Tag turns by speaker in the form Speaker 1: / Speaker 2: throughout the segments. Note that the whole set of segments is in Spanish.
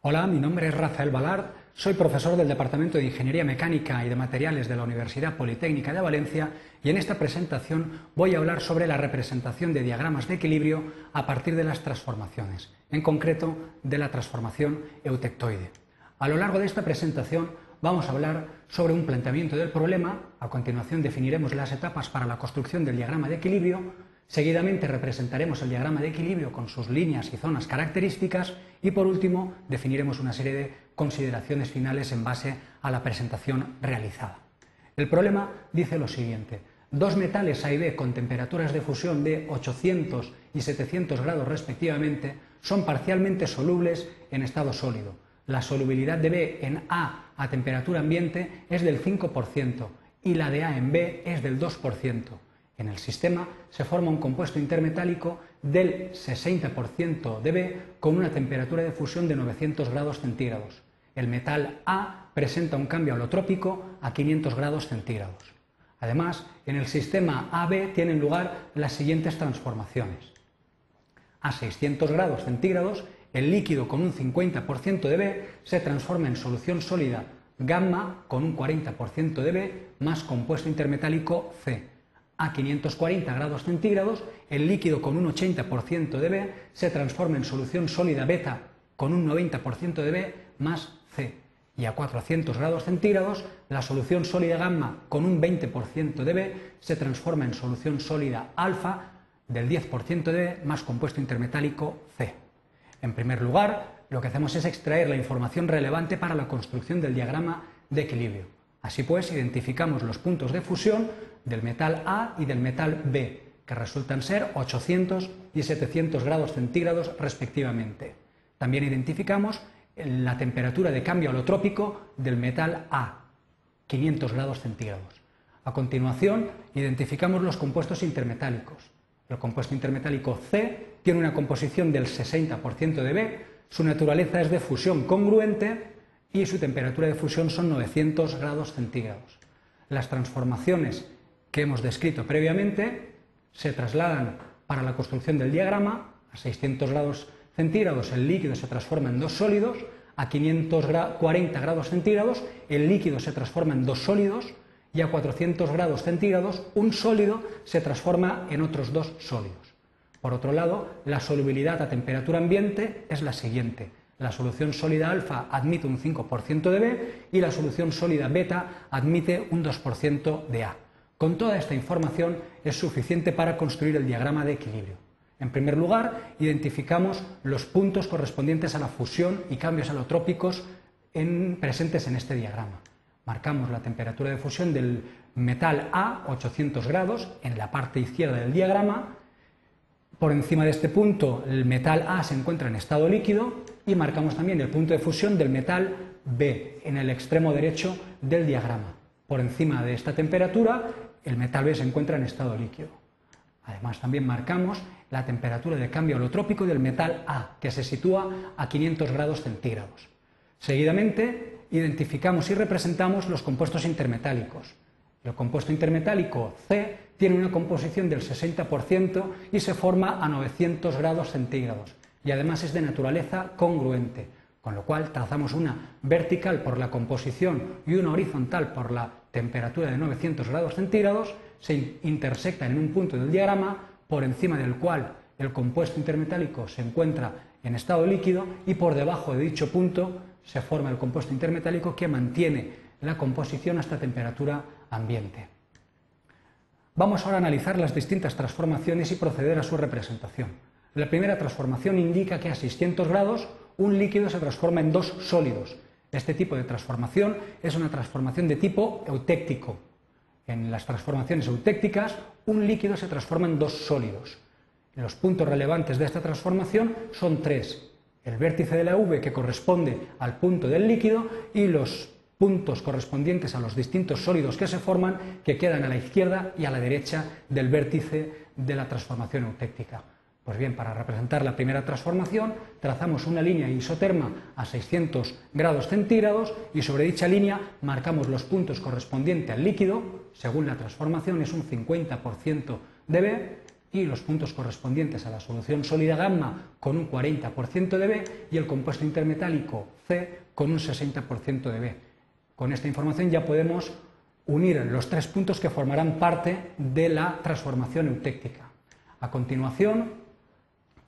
Speaker 1: Hola, mi nombre es Rafael Balard, soy profesor del Departamento de Ingeniería Mecánica y de Materiales de la Universidad Politécnica de Valencia y en esta presentación voy a hablar sobre la representación de diagramas de equilibrio a partir de las transformaciones, en concreto de la transformación eutectoide. A lo largo de esta presentación vamos a hablar sobre un planteamiento del problema, a continuación definiremos las etapas para la construcción del diagrama de equilibrio, Seguidamente representaremos el diagrama de equilibrio con sus líneas y zonas características y por último definiremos una serie de consideraciones finales en base a la presentación realizada. El problema dice lo siguiente. Dos metales A y B con temperaturas de fusión de 800 y 700 grados respectivamente son parcialmente solubles en estado sólido. La solubilidad de B en A a temperatura ambiente es del 5% y la de A en B es del 2%. En el sistema se forma un compuesto intermetálico del 60% de B con una temperatura de fusión de 900 grados centígrados. El metal A presenta un cambio alotrópico a 500 grados centígrados. Además, en el sistema AB tienen lugar las siguientes transformaciones. A 600 grados centígrados, el líquido con un 50% de B se transforma en solución sólida gamma con un 40% de B más compuesto intermetálico C a 540 grados centígrados, el líquido con un 80% de B se transforma en solución sólida beta con un 90% de B más C. Y a 400 grados centígrados, la solución sólida gamma con un 20% de B se transforma en solución sólida alfa del 10% de B más compuesto intermetálico C. En primer lugar, lo que hacemos es extraer la información relevante para la construcción del diagrama de equilibrio. Así pues, identificamos los puntos de fusión del metal A y del metal B, que resultan ser 800 y 700 grados centígrados respectivamente. También identificamos la temperatura de cambio alotrópico del metal A, 500 grados centígrados. A continuación, identificamos los compuestos intermetálicos. El compuesto intermetálico C tiene una composición del 60% de B, su naturaleza es de fusión congruente y su temperatura de fusión son 900 grados centígrados. Las transformaciones que hemos descrito previamente se trasladan para la construcción del diagrama a 600 grados centígrados el líquido se transforma en dos sólidos, a 540 grados centígrados el líquido se transforma en dos sólidos y a 400 grados centígrados un sólido se transforma en otros dos sólidos. Por otro lado, la solubilidad a temperatura ambiente es la siguiente. La solución sólida alfa admite un 5% de B y la solución sólida beta admite un 2% de A. Con toda esta información es suficiente para construir el diagrama de equilibrio. En primer lugar, identificamos los puntos correspondientes a la fusión y cambios alotrópicos presentes en este diagrama. Marcamos la temperatura de fusión del metal A, 800 grados, en la parte izquierda del diagrama. Por encima de este punto, el metal A se encuentra en estado líquido y marcamos también el punto de fusión del metal B, en el extremo derecho del diagrama. Por encima de esta temperatura el metal B se encuentra en estado líquido. Además, también marcamos la temperatura de cambio holotrópico del metal A, que se sitúa a 500 grados centígrados. Seguidamente, identificamos y representamos los compuestos intermetálicos. El compuesto intermetálico C tiene una composición del 60% y se forma a 900 grados centígrados y además es de naturaleza congruente, con lo cual trazamos una vertical por la composición y una horizontal por la temperatura de 900 grados centígrados, se intersectan en un punto del diagrama por encima del cual el compuesto intermetálico se encuentra en estado líquido y por debajo de dicho punto se forma el compuesto intermetálico que mantiene la composición hasta temperatura ambiente. Vamos ahora a analizar las distintas transformaciones y proceder a su representación. La primera transformación indica que a 600 grados un líquido se transforma en dos sólidos, este tipo de transformación es una transformación de tipo eutéctico. En las transformaciones eutécticas, un líquido se transforma en dos sólidos. Los puntos relevantes de esta transformación son tres. El vértice de la V que corresponde al punto del líquido y los puntos correspondientes a los distintos sólidos que se forman que quedan a la izquierda y a la derecha del vértice de la transformación eutéctica. Pues bien, para representar la primera transformación, trazamos una línea isoterma a 600 grados centígrados y sobre dicha línea marcamos los puntos correspondientes al líquido, según la transformación es un 50% de B, y los puntos correspondientes a la solución sólida gamma con un 40% de B y el compuesto intermetálico C con un 60% de B. Con esta información ya podemos unir los tres puntos que formarán parte de la transformación eutéctica. A continuación,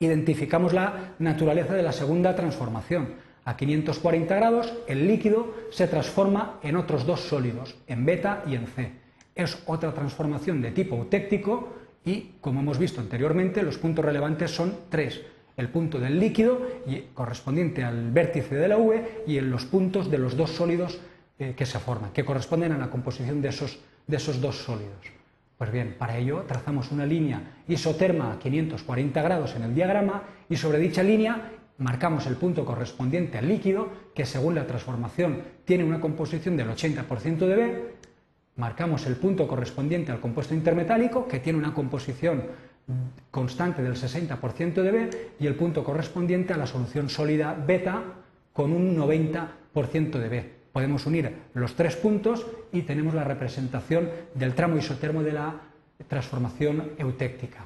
Speaker 1: identificamos la naturaleza de la segunda transformación. A 540 grados, el líquido se transforma en otros dos sólidos, en beta y en C. Es otra transformación de tipo eutéctico y, como hemos visto anteriormente, los puntos relevantes son tres. El punto del líquido correspondiente al vértice de la V y en los puntos de los dos sólidos eh, que se forman, que corresponden a la composición de esos, de esos dos sólidos. Pues bien, para ello trazamos una línea isoterma a 540 grados en el diagrama y sobre dicha línea marcamos el punto correspondiente al líquido, que según la transformación tiene una composición del 80% de B, marcamos el punto correspondiente al compuesto intermetálico, que tiene una composición constante del 60% de B, y el punto correspondiente a la solución sólida beta con un 90% de B. Podemos unir los tres puntos y tenemos la representación del tramo isotermo de la transformación eutéctica.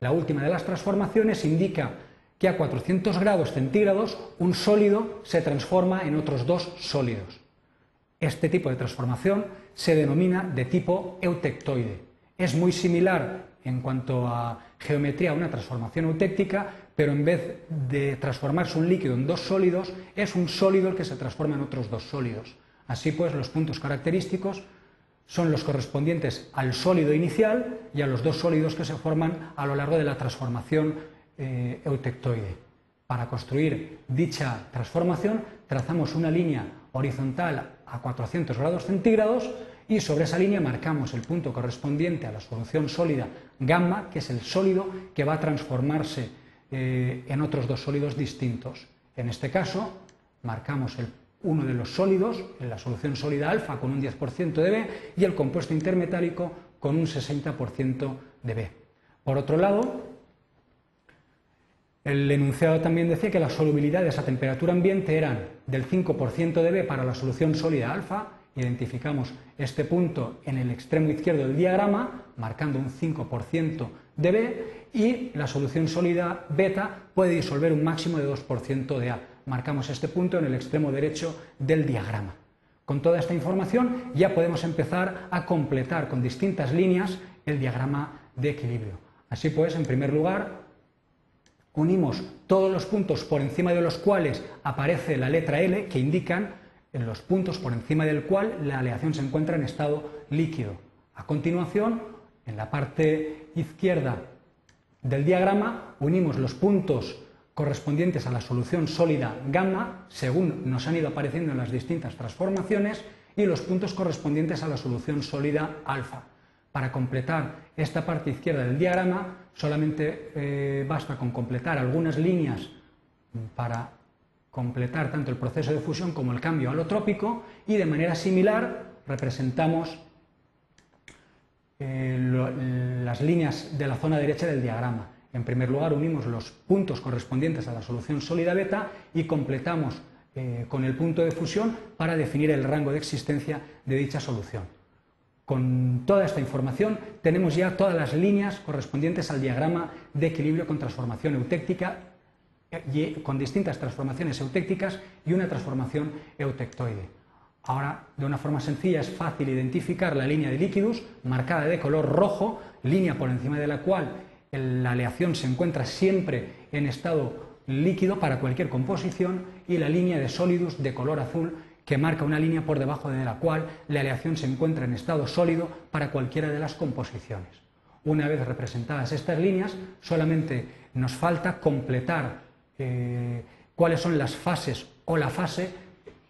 Speaker 1: La última de las transformaciones indica que a 400 grados centígrados un sólido se transforma en otros dos sólidos. Este tipo de transformación se denomina de tipo eutectoide. Es muy similar en cuanto a geometría una transformación eutéctica, pero en vez de transformarse un líquido en dos sólidos, es un sólido el que se transforma en otros dos sólidos. Así pues, los puntos característicos son los correspondientes al sólido inicial y a los dos sólidos que se forman a lo largo de la transformación eh, eutectoide. Para construir dicha transformación trazamos una línea horizontal a 400 grados centígrados y sobre esa línea marcamos el punto correspondiente a la solución sólida gamma, que es el sólido que va a transformarse eh, en otros dos sólidos distintos. En este caso, marcamos uno de los sólidos, en la solución sólida alfa con un 10% de B y el compuesto intermetálico con un 60% de B. Por otro lado, el enunciado también decía que las solubilidades a temperatura ambiente eran del 5% de B para la solución sólida alfa, identificamos este punto en el extremo izquierdo del diagrama, marcando un 5% de B, y la solución sólida beta puede disolver un máximo de 2% de A. Marcamos este punto en el extremo derecho del diagrama. Con toda esta información ya podemos empezar a completar con distintas líneas el diagrama de equilibrio. Así pues, en primer lugar, unimos todos los puntos por encima de los cuales aparece la letra L, que indican los puntos por encima del cual la aleación se encuentra en estado líquido. A continuación, en la parte izquierda del diagrama, unimos los puntos correspondientes a la solución sólida gamma, según nos han ido apareciendo en las distintas transformaciones, y los puntos correspondientes a la solución sólida alfa. Para completar esta parte izquierda del diagrama, solamente eh, basta con completar algunas líneas para completar tanto el proceso de fusión como el cambio alotrópico y de manera similar representamos eh, las líneas de la zona derecha del diagrama. En primer lugar unimos los puntos correspondientes a la solución sólida beta y completamos eh, con el punto de fusión para definir el rango de existencia de dicha solución. Con toda esta información tenemos ya todas las líneas correspondientes al diagrama de equilibrio con transformación eutéctica, con distintas transformaciones eutécticas y una transformación eutectoide. Ahora, de una forma sencilla, es fácil identificar la línea de líquidos marcada de color rojo, línea por encima de la cual la aleación se encuentra siempre en estado líquido para cualquier composición, y la línea de sólidos de color azul, que marca una línea por debajo de la cual la aleación se encuentra en estado sólido para cualquiera de las composiciones. Una vez representadas estas líneas, solamente nos falta completar eh, cuáles son las fases o la fase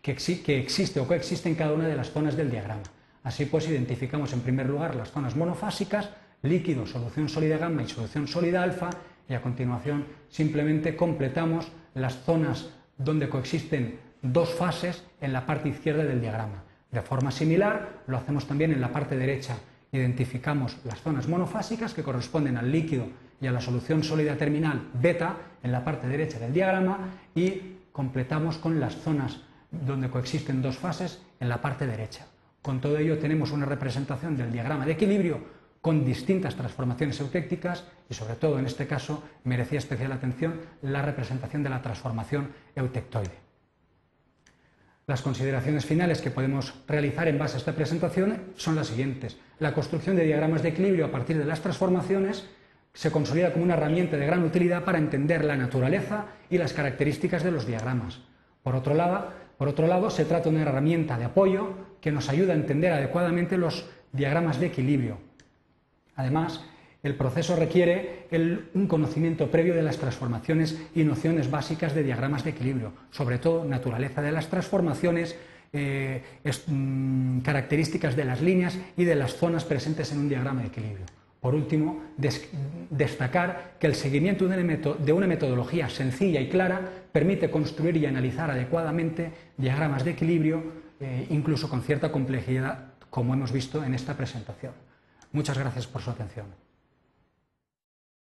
Speaker 1: que, que existe o coexiste en cada una de las zonas del diagrama. Así pues, identificamos en primer lugar las zonas monofásicas, líquido, solución sólida gamma y solución sólida alfa, y a continuación simplemente completamos las zonas donde coexisten dos fases en la parte izquierda del diagrama. De forma similar, lo hacemos también en la parte derecha. Identificamos las zonas monofásicas que corresponden al líquido y a la solución sólida terminal beta en la parte derecha del diagrama y completamos con las zonas donde coexisten dos fases en la parte derecha. Con todo ello tenemos una representación del diagrama de equilibrio con distintas transformaciones eutécticas y sobre todo en este caso merecía especial atención la representación de la transformación eutectoide. Las consideraciones finales que podemos realizar en base a esta presentación son las siguientes. La construcción de diagramas de equilibrio a partir de las transformaciones se consolida como una herramienta de gran utilidad para entender la naturaleza y las características de los diagramas. Por otro lado, por otro lado se trata de una herramienta de apoyo que nos ayuda a entender adecuadamente los diagramas de equilibrio. Además, el proceso requiere un conocimiento previo de las transformaciones y nociones básicas de diagramas de equilibrio, sobre todo naturaleza de las transformaciones, eh, mm, características de las líneas y de las zonas presentes en un diagrama de equilibrio. Por último, destacar que el seguimiento de una metodología sencilla y clara permite construir y analizar adecuadamente diagramas de equilibrio, eh, incluso con cierta complejidad, como hemos visto en esta presentación. Muchas gracias por su atención.